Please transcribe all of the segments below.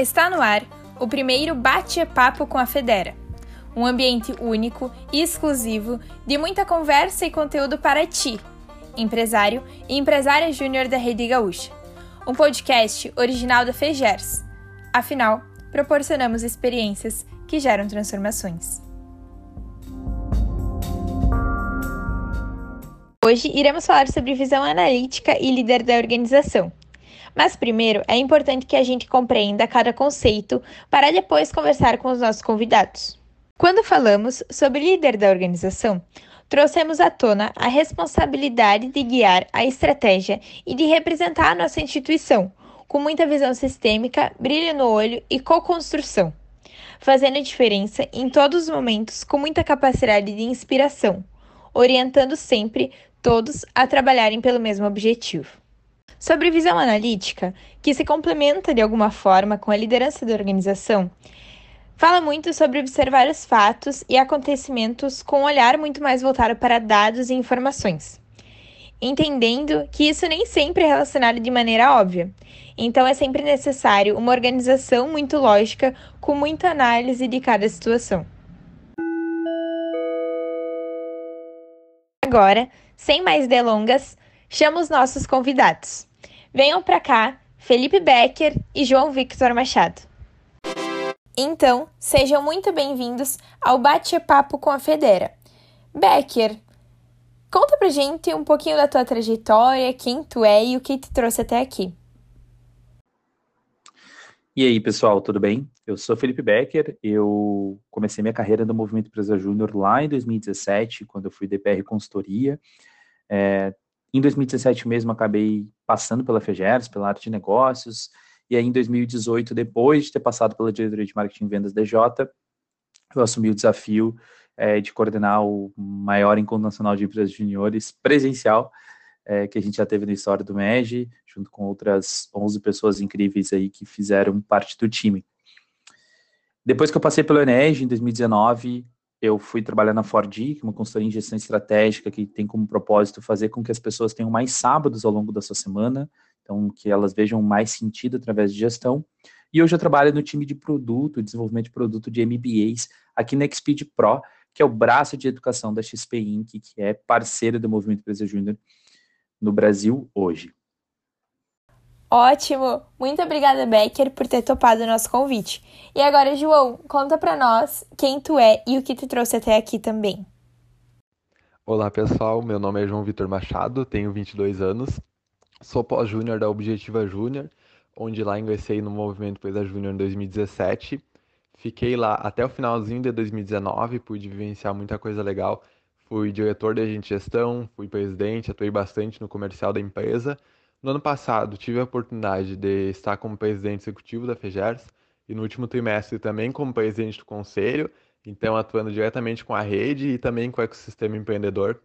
Está no ar o primeiro Bate-Papo com a Federa, um ambiente único e exclusivo de muita conversa e conteúdo para ti, empresário e empresária júnior da Rede Gaúcha. Um podcast original da FEGERS. Afinal, proporcionamos experiências que geram transformações. Hoje iremos falar sobre visão analítica e líder da organização. Mas primeiro é importante que a gente compreenda cada conceito para depois conversar com os nossos convidados. Quando falamos sobre líder da organização, trouxemos à tona a responsabilidade de guiar a estratégia e de representar a nossa instituição, com muita visão sistêmica, brilho no olho e co-construção, fazendo a diferença em todos os momentos com muita capacidade de inspiração, orientando sempre todos a trabalharem pelo mesmo objetivo. Sobre visão analítica, que se complementa de alguma forma com a liderança da organização, fala muito sobre observar os fatos e acontecimentos com um olhar muito mais voltado para dados e informações, entendendo que isso nem sempre é relacionado de maneira óbvia. Então é sempre necessário uma organização muito lógica, com muita análise de cada situação. Agora, sem mais delongas, chamo os nossos convidados. Venham para cá, Felipe Becker e João Victor Machado. Então, sejam muito bem-vindos ao Bate-Papo com a Federa. Becker, conta pra gente um pouquinho da tua trajetória, quem tu é e o que te trouxe até aqui. E aí, pessoal, tudo bem? Eu sou Felipe Becker, eu comecei minha carreira no Movimento Empresa Júnior lá em 2017, quando eu fui DPR Consultoria. É, em 2017 mesmo, acabei passando pela FEGERS, pela área de negócios, e aí em 2018, depois de ter passado pela diretoria de marketing e vendas DJ, eu assumi o desafio é, de coordenar o maior encontro nacional de empresas juniores presencial, é, que a gente já teve na história do MEG, junto com outras 11 pessoas incríveis aí que fizeram parte do time. Depois que eu passei pelo Eneg, em 2019, eu fui trabalhar na Ford, que é uma consultoria em gestão estratégica que tem como propósito fazer com que as pessoas tenham mais sábados ao longo da sua semana, então que elas vejam mais sentido através de gestão. E hoje eu trabalho no time de produto, desenvolvimento de produto de MBAs, aqui na Xpeed Pro, que é o braço de educação da XP Inc., que é parceira do Movimento Empresa Júnior no Brasil hoje. Ótimo! Muito obrigada, Becker, por ter topado o nosso convite. E agora, João, conta para nós quem tu é e o que te trouxe até aqui também. Olá, pessoal. Meu nome é João Vitor Machado, tenho 22 anos. Sou pós-júnior da Objetiva Júnior, onde lá ingressei no Movimento Empresa Júnior em 2017. Fiquei lá até o finalzinho de 2019, pude vivenciar muita coisa legal. Fui diretor de agente de gestão, fui presidente, atuei bastante no comercial da empresa no ano passado, tive a oportunidade de estar como presidente executivo da FEGERS e no último trimestre também como presidente do conselho, então atuando diretamente com a rede e também com o ecossistema empreendedor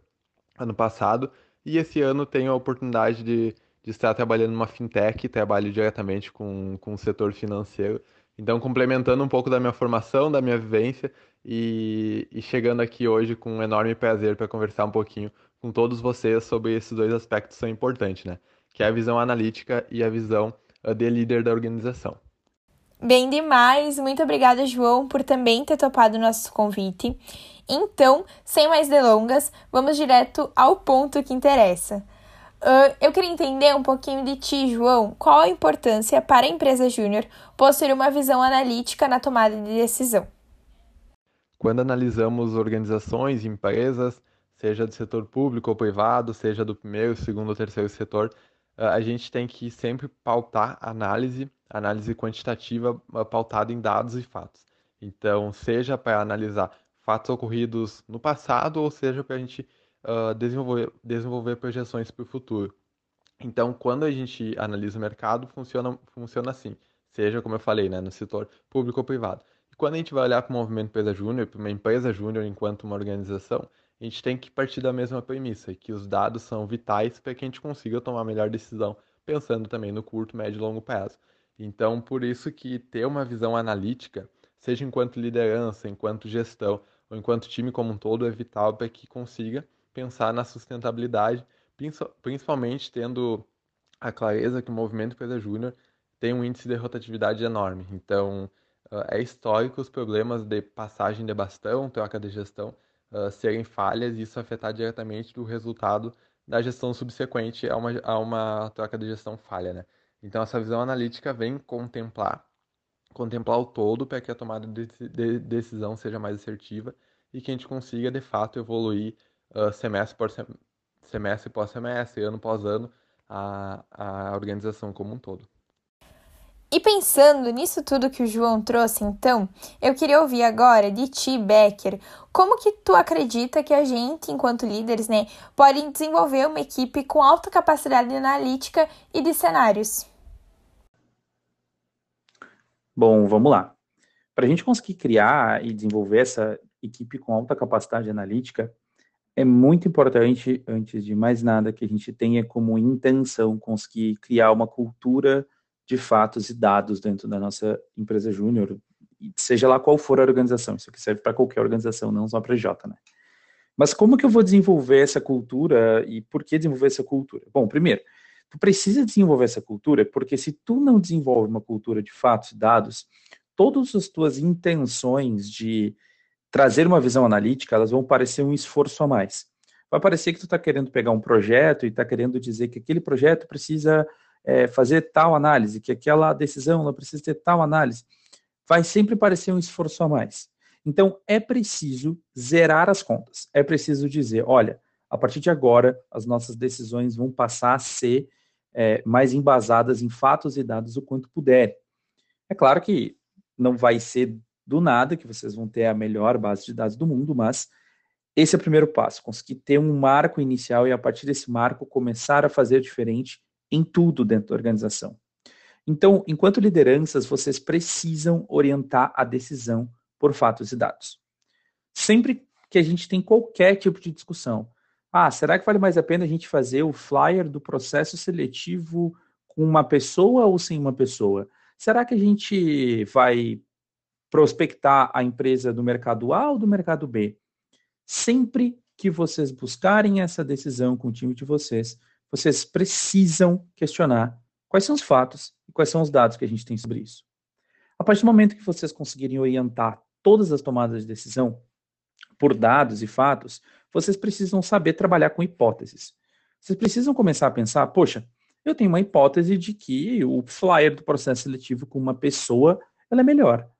ano passado. E esse ano tenho a oportunidade de, de estar trabalhando numa fintech, trabalho diretamente com, com o setor financeiro. Então, complementando um pouco da minha formação, da minha vivência e, e chegando aqui hoje com um enorme prazer para conversar um pouquinho com todos vocês sobre esses dois aspectos que são importantes, né? Que é a visão analítica e a visão uh, de líder da organização. Bem demais! Muito obrigada, João, por também ter topado o nosso convite. Então, sem mais delongas, vamos direto ao ponto que interessa. Uh, eu queria entender um pouquinho de ti, João. Qual a importância para a empresa júnior possuir uma visão analítica na tomada de decisão? Quando analisamos organizações, empresas, seja do setor público ou privado, seja do primeiro, segundo ou terceiro setor, a gente tem que sempre pautar análise, análise quantitativa pautada em dados e fatos. Então, seja para analisar fatos ocorridos no passado, ou seja para a gente uh, desenvolver, desenvolver projeções para o futuro. Então, quando a gente analisa o mercado, funciona, funciona assim, seja, como eu falei, né, no setor público ou privado. E quando a gente vai olhar para o movimento empresa júnior, para uma empresa júnior enquanto uma organização, a gente tem que partir da mesma premissa, que os dados são vitais para que a gente consiga tomar a melhor decisão, pensando também no curto, médio e longo prazo. Então, por isso que ter uma visão analítica, seja enquanto liderança, enquanto gestão, ou enquanto time como um todo, é vital para que consiga pensar na sustentabilidade, principalmente tendo a clareza que o movimento empresa júnior tem um índice de rotatividade enorme. Então, é histórico os problemas de passagem de bastão, troca de gestão, serem falhas e isso afetar diretamente o resultado da gestão subsequente a uma, a uma troca de gestão falha, né? Então, essa visão analítica vem contemplar contemplar o todo para que a tomada de decisão seja mais assertiva e que a gente consiga, de fato, evoluir uh, semestre por sem semestre após semestre, ano após ano, a, a organização como um todo. E pensando nisso tudo que o João trouxe, então, eu queria ouvir agora de ti, Becker, como que tu acredita que a gente, enquanto líderes, né, pode desenvolver uma equipe com alta capacidade analítica e de cenários? Bom, vamos lá. Para a gente conseguir criar e desenvolver essa equipe com alta capacidade analítica, é muito importante, antes de mais nada, que a gente tenha como intenção conseguir criar uma cultura de fatos e dados dentro da nossa empresa júnior, seja lá qual for a organização. Isso aqui serve para qualquer organização, não só para a J, né? Mas como que eu vou desenvolver essa cultura e por que desenvolver essa cultura? Bom, primeiro, tu precisa desenvolver essa cultura porque se tu não desenvolve uma cultura de fatos e dados, todas as tuas intenções de trazer uma visão analítica, elas vão parecer um esforço a mais. Vai parecer que tu está querendo pegar um projeto e está querendo dizer que aquele projeto precisa é, fazer tal análise, que aquela decisão ela precisa ter tal análise. Vai sempre parecer um esforço a mais. Então, é preciso zerar as contas. É preciso dizer, olha, a partir de agora, as nossas decisões vão passar a ser é, mais embasadas em fatos e dados o quanto puder. É claro que não vai ser do nada que vocês vão ter a melhor base de dados do mundo, mas esse é o primeiro passo, conseguir ter um marco inicial e a partir desse marco começar a fazer diferente em tudo dentro da organização. Então, enquanto lideranças, vocês precisam orientar a decisão por fatos e dados. Sempre que a gente tem qualquer tipo de discussão, ah, será que vale mais a pena a gente fazer o flyer do processo seletivo com uma pessoa ou sem uma pessoa? Será que a gente vai prospectar a empresa do mercado A ou do mercado B. Sempre que vocês buscarem essa decisão com o time de vocês, vocês precisam questionar quais são os fatos e quais são os dados que a gente tem sobre isso. A partir do momento que vocês conseguirem orientar todas as tomadas de decisão por dados e fatos, vocês precisam saber trabalhar com hipóteses. Vocês precisam começar a pensar, poxa, eu tenho uma hipótese de que o flyer do processo seletivo com uma pessoa ela é melhor.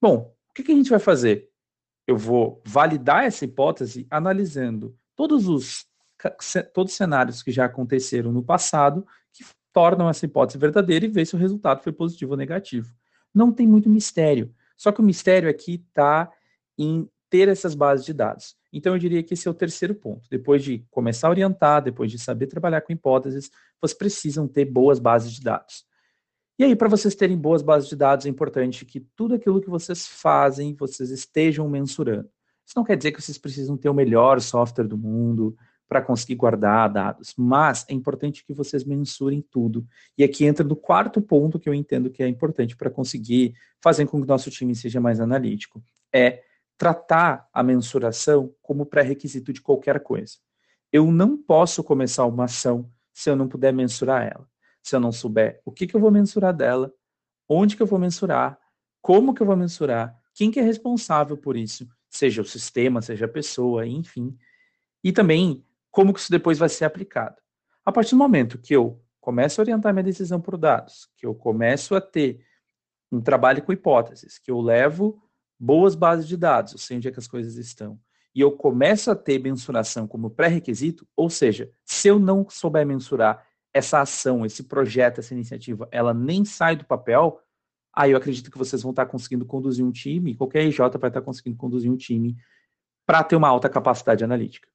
Bom, o que, que a gente vai fazer? Eu vou validar essa hipótese analisando todos os, todos os cenários que já aconteceram no passado que tornam essa hipótese verdadeira e ver se o resultado foi positivo ou negativo. Não tem muito mistério. Só que o mistério aqui está em ter essas bases de dados. Então, eu diria que esse é o terceiro ponto. Depois de começar a orientar, depois de saber trabalhar com hipóteses, vocês precisam ter boas bases de dados. E aí, para vocês terem boas bases de dados, é importante que tudo aquilo que vocês fazem, vocês estejam mensurando. Isso não quer dizer que vocês precisam ter o melhor software do mundo para conseguir guardar dados, mas é importante que vocês mensurem tudo. E aqui entra no quarto ponto que eu entendo que é importante para conseguir fazer com que o nosso time seja mais analítico, é tratar a mensuração como pré-requisito de qualquer coisa. Eu não posso começar uma ação se eu não puder mensurar ela se eu não souber o que, que eu vou mensurar dela, onde que eu vou mensurar, como que eu vou mensurar, quem que é responsável por isso, seja o sistema, seja a pessoa, enfim. E também como que isso depois vai ser aplicado. A partir do momento que eu começo a orientar minha decisão por dados, que eu começo a ter um trabalho com hipóteses, que eu levo boas bases de dados, eu sei onde é que as coisas estão, e eu começo a ter mensuração como pré-requisito, ou seja, se eu não souber mensurar essa ação, esse projeto, essa iniciativa, ela nem sai do papel, aí eu acredito que vocês vão estar conseguindo conduzir um time, qualquer IJ vai estar conseguindo conduzir um time para ter uma alta capacidade analítica.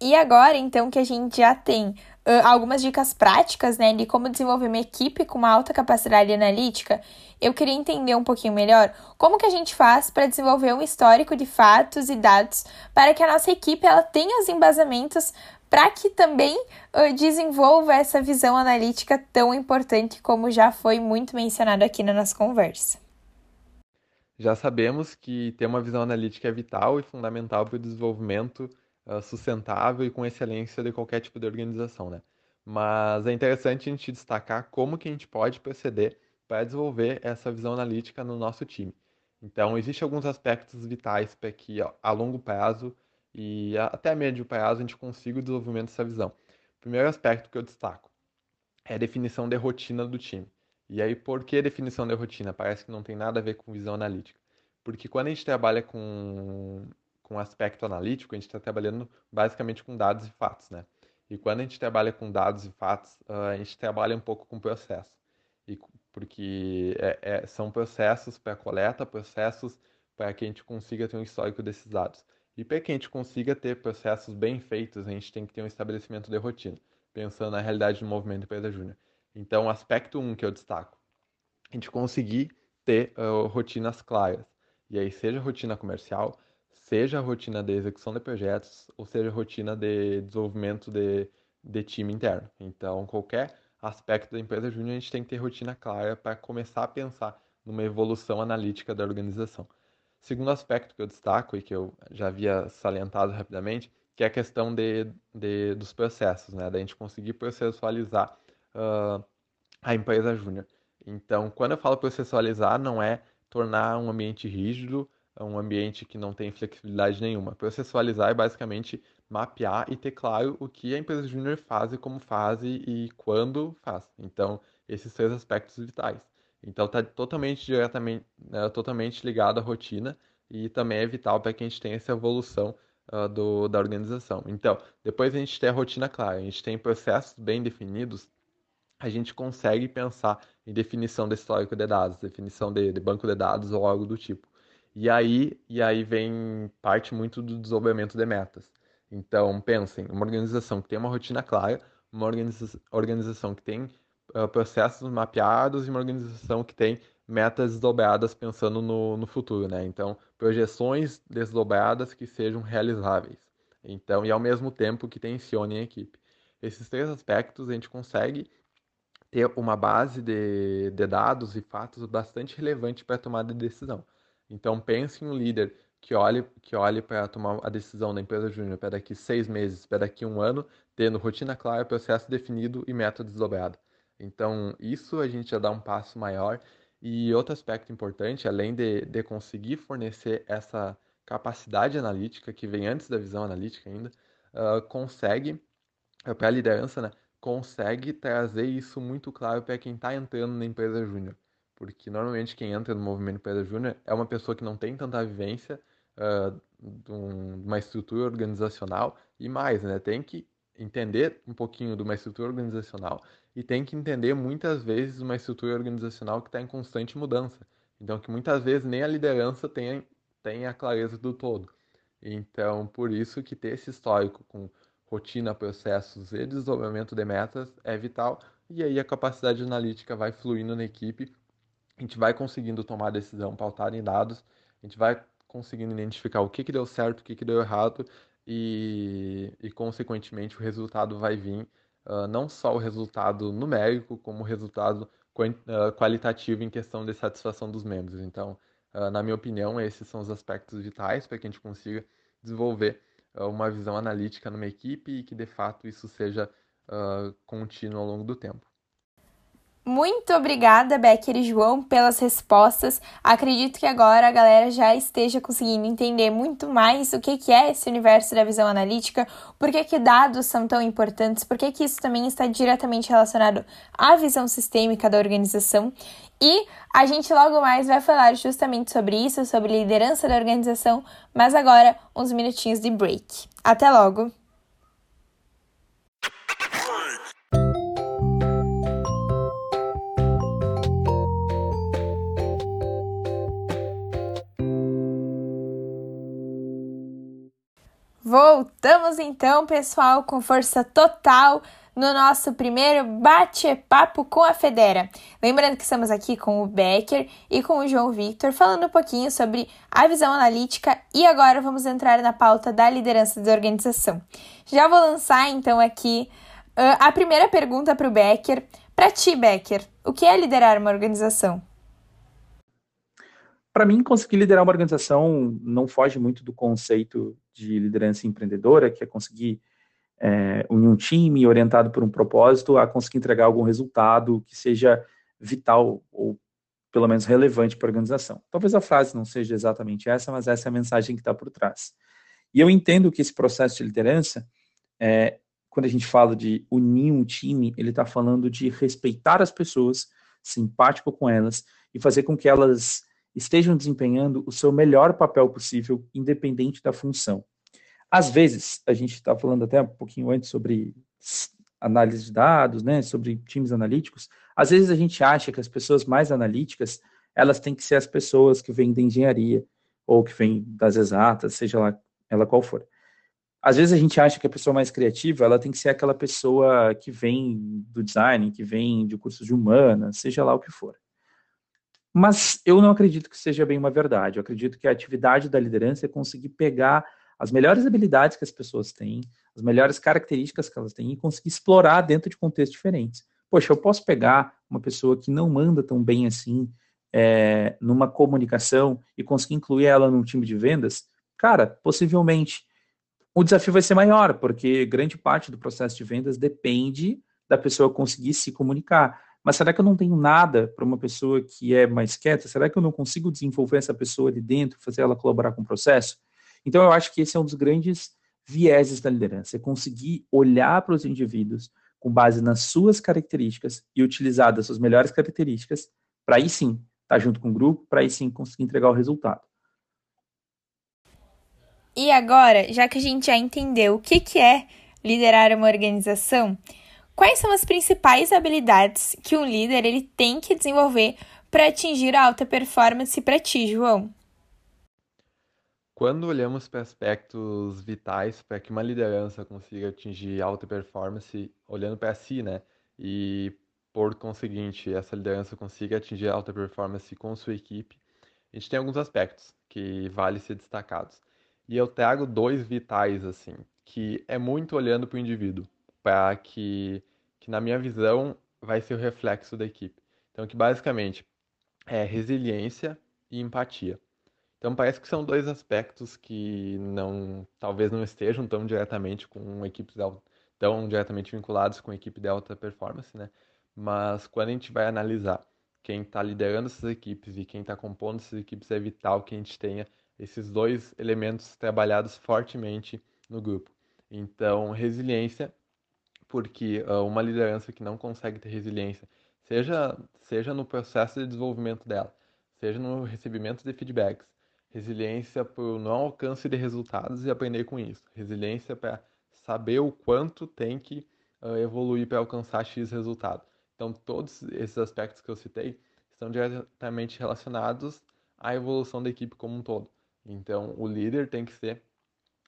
E agora, então, que a gente já tem uh, algumas dicas práticas, né, de como desenvolver uma equipe com uma alta capacidade analítica, eu queria entender um pouquinho melhor como que a gente faz para desenvolver um histórico de fatos e dados para que a nossa equipe ela tenha os embasamentos para que também uh, desenvolva essa visão analítica tão importante como já foi muito mencionado aqui na nossa conversa. Já sabemos que ter uma visão analítica é vital e fundamental para o desenvolvimento uh, sustentável e com excelência de qualquer tipo de organização, né? mas é interessante a gente destacar como que a gente pode proceder para desenvolver essa visão analítica no nosso time. Então, existem alguns aspectos vitais para que a longo prazo e até médio prazo a gente consiga o desenvolvimento dessa visão. O primeiro aspecto que eu destaco é a definição de rotina do time. E aí, por que definição de rotina? Parece que não tem nada a ver com visão analítica. Porque quando a gente trabalha com, com aspecto analítico, a gente está trabalhando basicamente com dados e fatos, né? E quando a gente trabalha com dados e fatos, a gente trabalha um pouco com processo. E, porque é, é, são processos para coleta, processos para que a gente consiga ter um histórico desses dados. E para que a gente consiga ter processos bem feitos, a gente tem que ter um estabelecimento de rotina, pensando na realidade do movimento empresa júnior. Então, aspecto 1 um que eu destaco, a gente conseguir ter uh, rotinas claras. E aí, seja rotina comercial, seja rotina de execução de projetos, ou seja rotina de desenvolvimento de, de time interno. Então, qualquer aspecto da empresa júnior, a gente tem que ter rotina clara para começar a pensar numa evolução analítica da organização. Segundo aspecto que eu destaco e que eu já havia salientado rapidamente, que é a questão de, de dos processos, né? Da gente conseguir processualizar uh, a empresa júnior. Então, quando eu falo processualizar, não é tornar um ambiente rígido, um ambiente que não tem flexibilidade nenhuma. Processualizar é basicamente mapear e ter claro o que a empresa júnior faz e como faz e quando faz. Então, esses três aspectos vitais. Então, está totalmente diretamente, né, totalmente ligado à rotina e também é vital para que a gente tenha essa evolução uh, do, da organização. Então, depois a gente tem a rotina clara, a gente tem processos bem definidos, a gente consegue pensar em definição de histórico de dados, definição de, de banco de dados ou algo do tipo. E aí, e aí vem parte muito do desenvolvimento de metas. Então, pensem, uma organização que tem uma rotina clara, uma organiza organização que tem uh, processos mapeados e uma organização que tem metas desdobradas pensando no, no futuro, né? Então, projeções desdobradas que sejam realizáveis. Então, e ao mesmo tempo que tensionem a equipe. Esses três aspectos a gente consegue ter uma base de, de dados e fatos bastante relevante para tomada de decisão. Então, pense em um líder que olhe, que olhe para tomar a decisão da empresa júnior para daqui seis meses, para daqui um ano, tendo rotina clara, processo definido e meta desdobrada. Então, isso a gente já dá um passo maior. E outro aspecto importante, além de, de conseguir fornecer essa capacidade analítica, que vem antes da visão analítica ainda, uh, consegue, para a liderança, né, consegue trazer isso muito claro para quem está entrando na empresa júnior. Porque normalmente quem entra no movimento empresa júnior é uma pessoa que não tem tanta vivência uh, de uma estrutura organizacional e mais, né, tem que entender um pouquinho de uma estrutura organizacional e tem que entender muitas vezes uma estrutura organizacional que está em constante mudança. Então, que muitas vezes nem a liderança tem, tem a clareza do todo. Então, por isso que ter esse histórico com rotina, processos e desenvolvimento de metas é vital. E aí a capacidade analítica vai fluindo na equipe, a gente vai conseguindo tomar decisão pautada em dados, a gente vai conseguindo identificar o que, que deu certo, o que, que deu errado e, e consequentemente, o resultado vai vir, uh, não só o resultado numérico, como o resultado uh, qualitativo em questão de satisfação dos membros. Então, uh, na minha opinião, esses são os aspectos vitais para que a gente consiga desenvolver uma visão analítica numa equipe e que, de fato, isso seja contínuo ao longo do tempo. Muito obrigada, Becker e João, pelas respostas. Acredito que agora a galera já esteja conseguindo entender muito mais o que, que é esse universo da visão analítica, por que, que dados são tão importantes, por que, que isso também está diretamente relacionado à visão sistêmica da organização. E a gente logo mais vai falar justamente sobre isso, sobre liderança da organização, mas agora uns minutinhos de break. Até logo! Voltamos então, pessoal, com força total no nosso primeiro bate-papo com a Federa. Lembrando que estamos aqui com o Becker e com o João Victor, falando um pouquinho sobre a visão analítica e agora vamos entrar na pauta da liderança da organização. Já vou lançar então aqui uh, a primeira pergunta para o Becker. Para ti, Becker, o que é liderar uma organização? Para mim, conseguir liderar uma organização não foge muito do conceito de liderança empreendedora, que é conseguir é, unir um time orientado por um propósito a conseguir entregar algum resultado que seja vital ou pelo menos relevante para a organização. Talvez a frase não seja exatamente essa, mas essa é a mensagem que está por trás. E eu entendo que esse processo de liderança, é, quando a gente fala de unir um time, ele está falando de respeitar as pessoas, simpático com elas e fazer com que elas estejam desempenhando o seu melhor papel possível, independente da função. Às vezes, a gente está falando até um pouquinho antes sobre análise de dados, né, sobre times analíticos, às vezes a gente acha que as pessoas mais analíticas, elas têm que ser as pessoas que vêm da engenharia, ou que vêm das exatas, seja lá ela qual for. Às vezes a gente acha que a pessoa mais criativa, ela tem que ser aquela pessoa que vem do design, que vem de cursos de humanas, seja lá o que for. Mas eu não acredito que seja bem uma verdade. Eu acredito que a atividade da liderança é conseguir pegar as melhores habilidades que as pessoas têm, as melhores características que elas têm e conseguir explorar dentro de contextos diferentes. Poxa, eu posso pegar uma pessoa que não manda tão bem assim é, numa comunicação e conseguir incluir ela num time de vendas? Cara, possivelmente. O desafio vai ser maior, porque grande parte do processo de vendas depende da pessoa conseguir se comunicar. Mas será que eu não tenho nada para uma pessoa que é mais quieta? Será que eu não consigo desenvolver essa pessoa ali dentro, fazer ela colaborar com o processo? Então, eu acho que esse é um dos grandes vieses da liderança, é conseguir olhar para os indivíduos com base nas suas características e utilizar das suas melhores características para aí sim estar tá junto com o grupo, para aí sim conseguir entregar o resultado. E agora, já que a gente já entendeu o que, que é liderar uma organização, quais são as principais habilidades que um líder ele tem que desenvolver para atingir a alta performance para ti, João? Quando olhamos para aspectos vitais para que uma liderança consiga atingir alta performance, olhando para si, né? E por conseguinte, essa liderança consiga atingir alta performance com sua equipe, a gente tem alguns aspectos que vale ser destacados. E eu trago dois vitais, assim, que é muito olhando para o indivíduo, para que, que, na minha visão, vai ser o reflexo da equipe. Então, que basicamente é resiliência e empatia. Então parece que são dois aspectos que não, talvez não estejam tão diretamente com equipes tão diretamente vinculados com a equipe de alta performance, né? Mas quando a gente vai analisar quem está liderando essas equipes e quem está compondo essas equipes, é vital que a gente tenha esses dois elementos trabalhados fortemente no grupo. Então, resiliência, porque uh, uma liderança que não consegue ter resiliência, seja, seja no processo de desenvolvimento dela, seja no recebimento de feedbacks, Resiliência para o não alcance de resultados e aprender com isso. Resiliência para saber o quanto tem que uh, evoluir para alcançar X resultado. Então, todos esses aspectos que eu citei estão diretamente relacionados à evolução da equipe como um todo. Então, o líder tem que ser,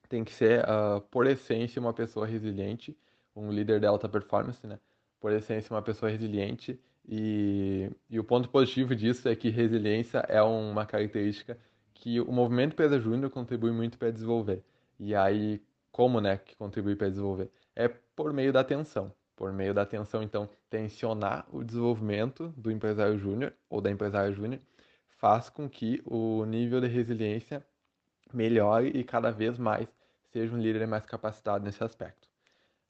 tem que ser uh, por essência, uma pessoa resiliente, um líder de alta performance, né? Por essência, uma pessoa resiliente. E, e o ponto positivo disso é que resiliência é uma característica que o movimento Empresa Júnior contribui muito para desenvolver. E aí, como né, que contribui para desenvolver? É por meio da atenção. Por meio da atenção, então, tensionar o desenvolvimento do empresário júnior ou da empresária júnior faz com que o nível de resiliência melhore e cada vez mais seja um líder mais capacitado nesse aspecto.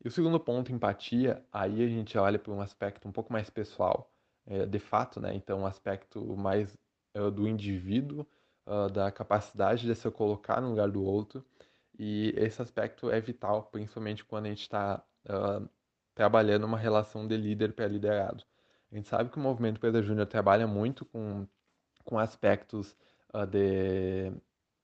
E o segundo ponto, empatia, aí a gente olha para um aspecto um pouco mais pessoal, é, de fato, né? Então, um aspecto mais é, do indivíduo uh, da capacidade de se colocar no lugar do outro. E esse aspecto é vital, principalmente quando a gente está uh, trabalhando uma relação de líder para liderado. A gente sabe que o movimento Pedro Júnior trabalha muito com, com aspectos uh, de,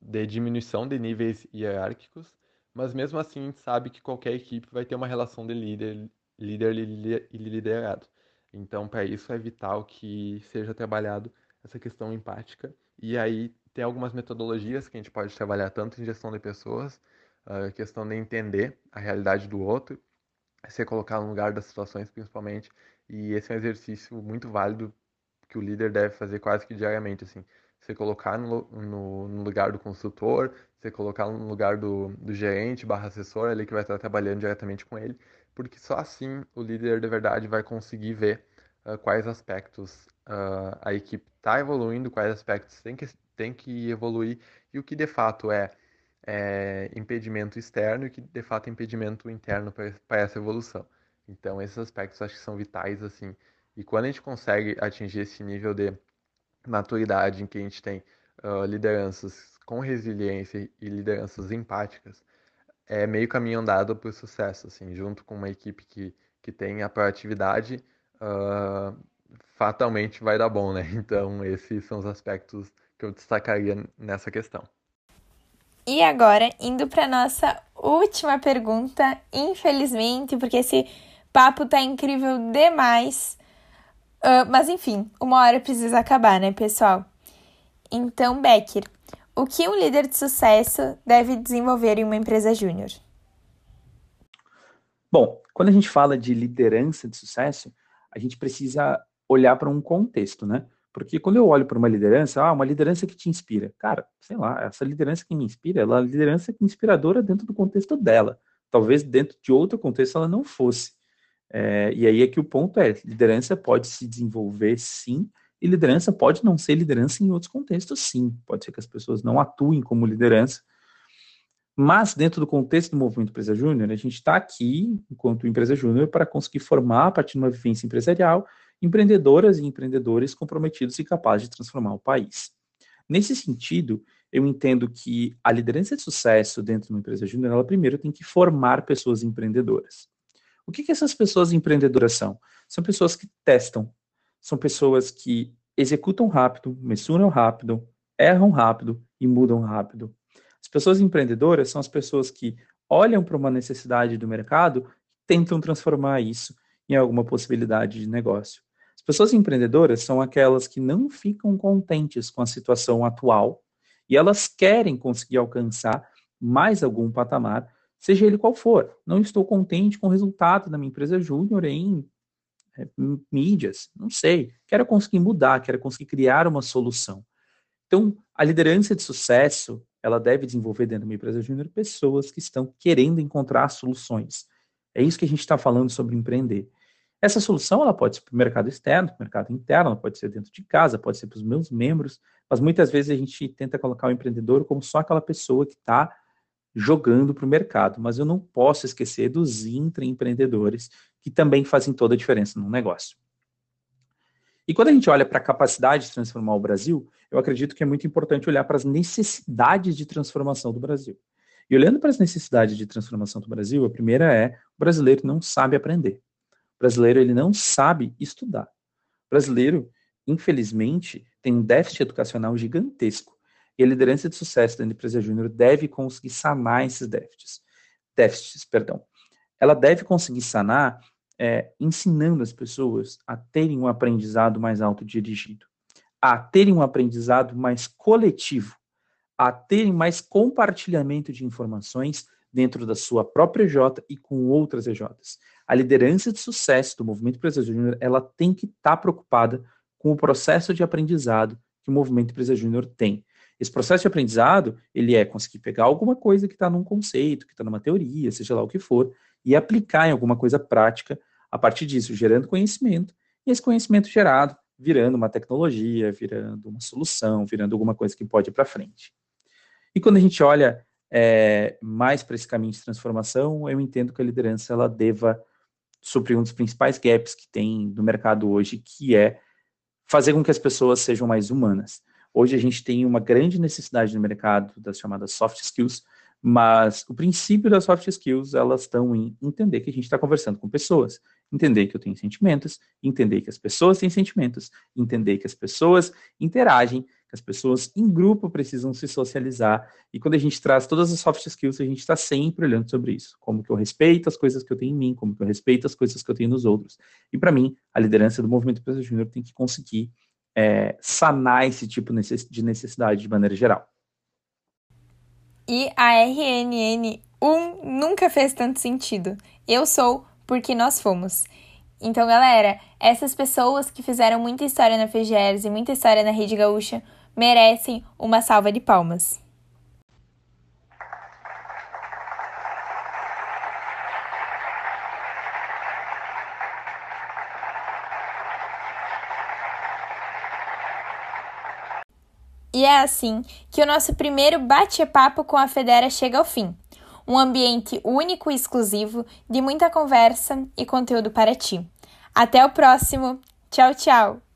de diminuição de níveis hierárquicos, mas mesmo assim a gente sabe que qualquer equipe vai ter uma relação de líder, líder e liderado. Então, para isso é vital que seja trabalhado essa questão empática. E aí tem algumas metodologias que a gente pode trabalhar tanto em gestão de pessoas, a questão de entender a realidade do outro, se colocar no lugar das situações principalmente, e esse é um exercício muito válido que o líder deve fazer quase que diariamente, assim, se colocar no, no, no lugar do consultor, se colocar no lugar do, do gerente barra assessor ali que vai estar trabalhando diretamente com ele, porque só assim o líder de verdade vai conseguir ver uh, quais aspectos uh, a equipe está evoluindo, quais aspectos tem que tem que evoluir e o que de fato é, é impedimento externo e que de fato é impedimento interno para essa evolução. Então esses aspectos acho que são vitais assim. E quando a gente consegue atingir esse nível de maturidade em que a gente tem uh, lideranças com resiliência e lideranças empáticas, é meio caminho andado para o sucesso, assim, junto com uma equipe que, que tem a proatividade, uh, fatalmente vai dar bom, né? Então, esses são os aspectos que eu destacaria nessa questão. E agora, indo para nossa última pergunta, infelizmente, porque esse papo tá incrível demais. Uh, mas enfim, uma hora precisa acabar, né, pessoal? Então, Becker, o que um líder de sucesso deve desenvolver em uma empresa júnior? Bom, quando a gente fala de liderança de sucesso, a gente precisa olhar para um contexto, né? Porque quando eu olho para uma liderança, ah, uma liderança que te inspira. Cara, sei lá, essa liderança que me inspira, ela é uma liderança inspiradora dentro do contexto dela. Talvez dentro de outro contexto ela não fosse. É, e aí é que o ponto é, liderança pode se desenvolver sim, e liderança pode não ser liderança em outros contextos, sim. Pode ser que as pessoas não atuem como liderança. Mas, dentro do contexto do movimento Empresa Júnior, a gente está aqui, enquanto empresa júnior, para conseguir formar, a partir de uma vivência empresarial, empreendedoras e empreendedores comprometidos e capazes de transformar o país. Nesse sentido, eu entendo que a liderança de sucesso dentro de uma empresa júnior, ela primeiro tem que formar pessoas empreendedoras. O que, que essas pessoas empreendedoras são? São pessoas que testam, são pessoas que executam rápido, mensuram rápido, erram rápido e mudam rápido. As pessoas empreendedoras são as pessoas que olham para uma necessidade do mercado tentam transformar isso em alguma possibilidade de negócio. As pessoas empreendedoras são aquelas que não ficam contentes com a situação atual e elas querem conseguir alcançar mais algum patamar, seja ele qual for. Não estou contente com o resultado da minha empresa júnior em é, mídias, não sei. Quero conseguir mudar, quero conseguir criar uma solução. Então, a liderança de sucesso, ela deve desenvolver dentro de uma empresa júnior pessoas que estão querendo encontrar soluções. É isso que a gente está falando sobre empreender. Essa solução ela pode ser para o mercado externo, para o mercado interno, pode ser dentro de casa, pode ser para os meus membros, mas muitas vezes a gente tenta colocar o empreendedor como só aquela pessoa que está jogando para o mercado. Mas eu não posso esquecer dos intraempreendedores que também fazem toda a diferença no negócio. E quando a gente olha para a capacidade de transformar o Brasil, eu acredito que é muito importante olhar para as necessidades de transformação do Brasil. E olhando para as necessidades de transformação do Brasil, a primeira é o brasileiro não sabe aprender. Brasileiro ele não sabe estudar. O brasileiro, infelizmente, tem um déficit educacional gigantesco. E a liderança de sucesso da empresa júnior deve conseguir sanar esses déficits. Déficits, perdão. Ela deve conseguir sanar é, ensinando as pessoas a terem um aprendizado mais autodirigido, a terem um aprendizado mais coletivo, a terem mais compartilhamento de informações dentro da sua própria J e com outras EJs. A liderança de sucesso do movimento Empresa Júnior, ela tem que estar tá preocupada com o processo de aprendizado que o movimento Empresa Júnior tem. Esse processo de aprendizado, ele é conseguir pegar alguma coisa que está num conceito, que está numa teoria, seja lá o que for, e aplicar em alguma coisa prática a partir disso, gerando conhecimento, e esse conhecimento gerado virando uma tecnologia, virando uma solução, virando alguma coisa que pode ir para frente. E quando a gente olha é, mais para esse caminho de transformação, eu entendo que a liderança ela deva suprir um dos principais gaps que tem no mercado hoje, que é fazer com que as pessoas sejam mais humanas. Hoje a gente tem uma grande necessidade no mercado das chamadas soft skills, mas o princípio das soft skills, elas estão em entender que a gente está conversando com pessoas, entender que eu tenho sentimentos, entender que as pessoas têm sentimentos, entender que as pessoas interagem, que as pessoas em grupo precisam se socializar. E quando a gente traz todas as soft skills, a gente está sempre olhando sobre isso. Como que eu respeito as coisas que eu tenho em mim, como que eu respeito as coisas que eu tenho nos outros. E para mim, a liderança do movimento Empresa Júnior tem que conseguir é, sanar esse tipo de necessidade de maneira geral. E a RNN1 nunca fez tanto sentido. Eu sou porque nós fomos. Então, galera, essas pessoas que fizeram muita história na FGERS e muita história na Rede Gaúcha merecem uma salva de palmas. E é assim que o nosso primeiro bate-papo com a Federa chega ao fim. Um ambiente único e exclusivo, de muita conversa e conteúdo para ti. Até o próximo. Tchau, tchau!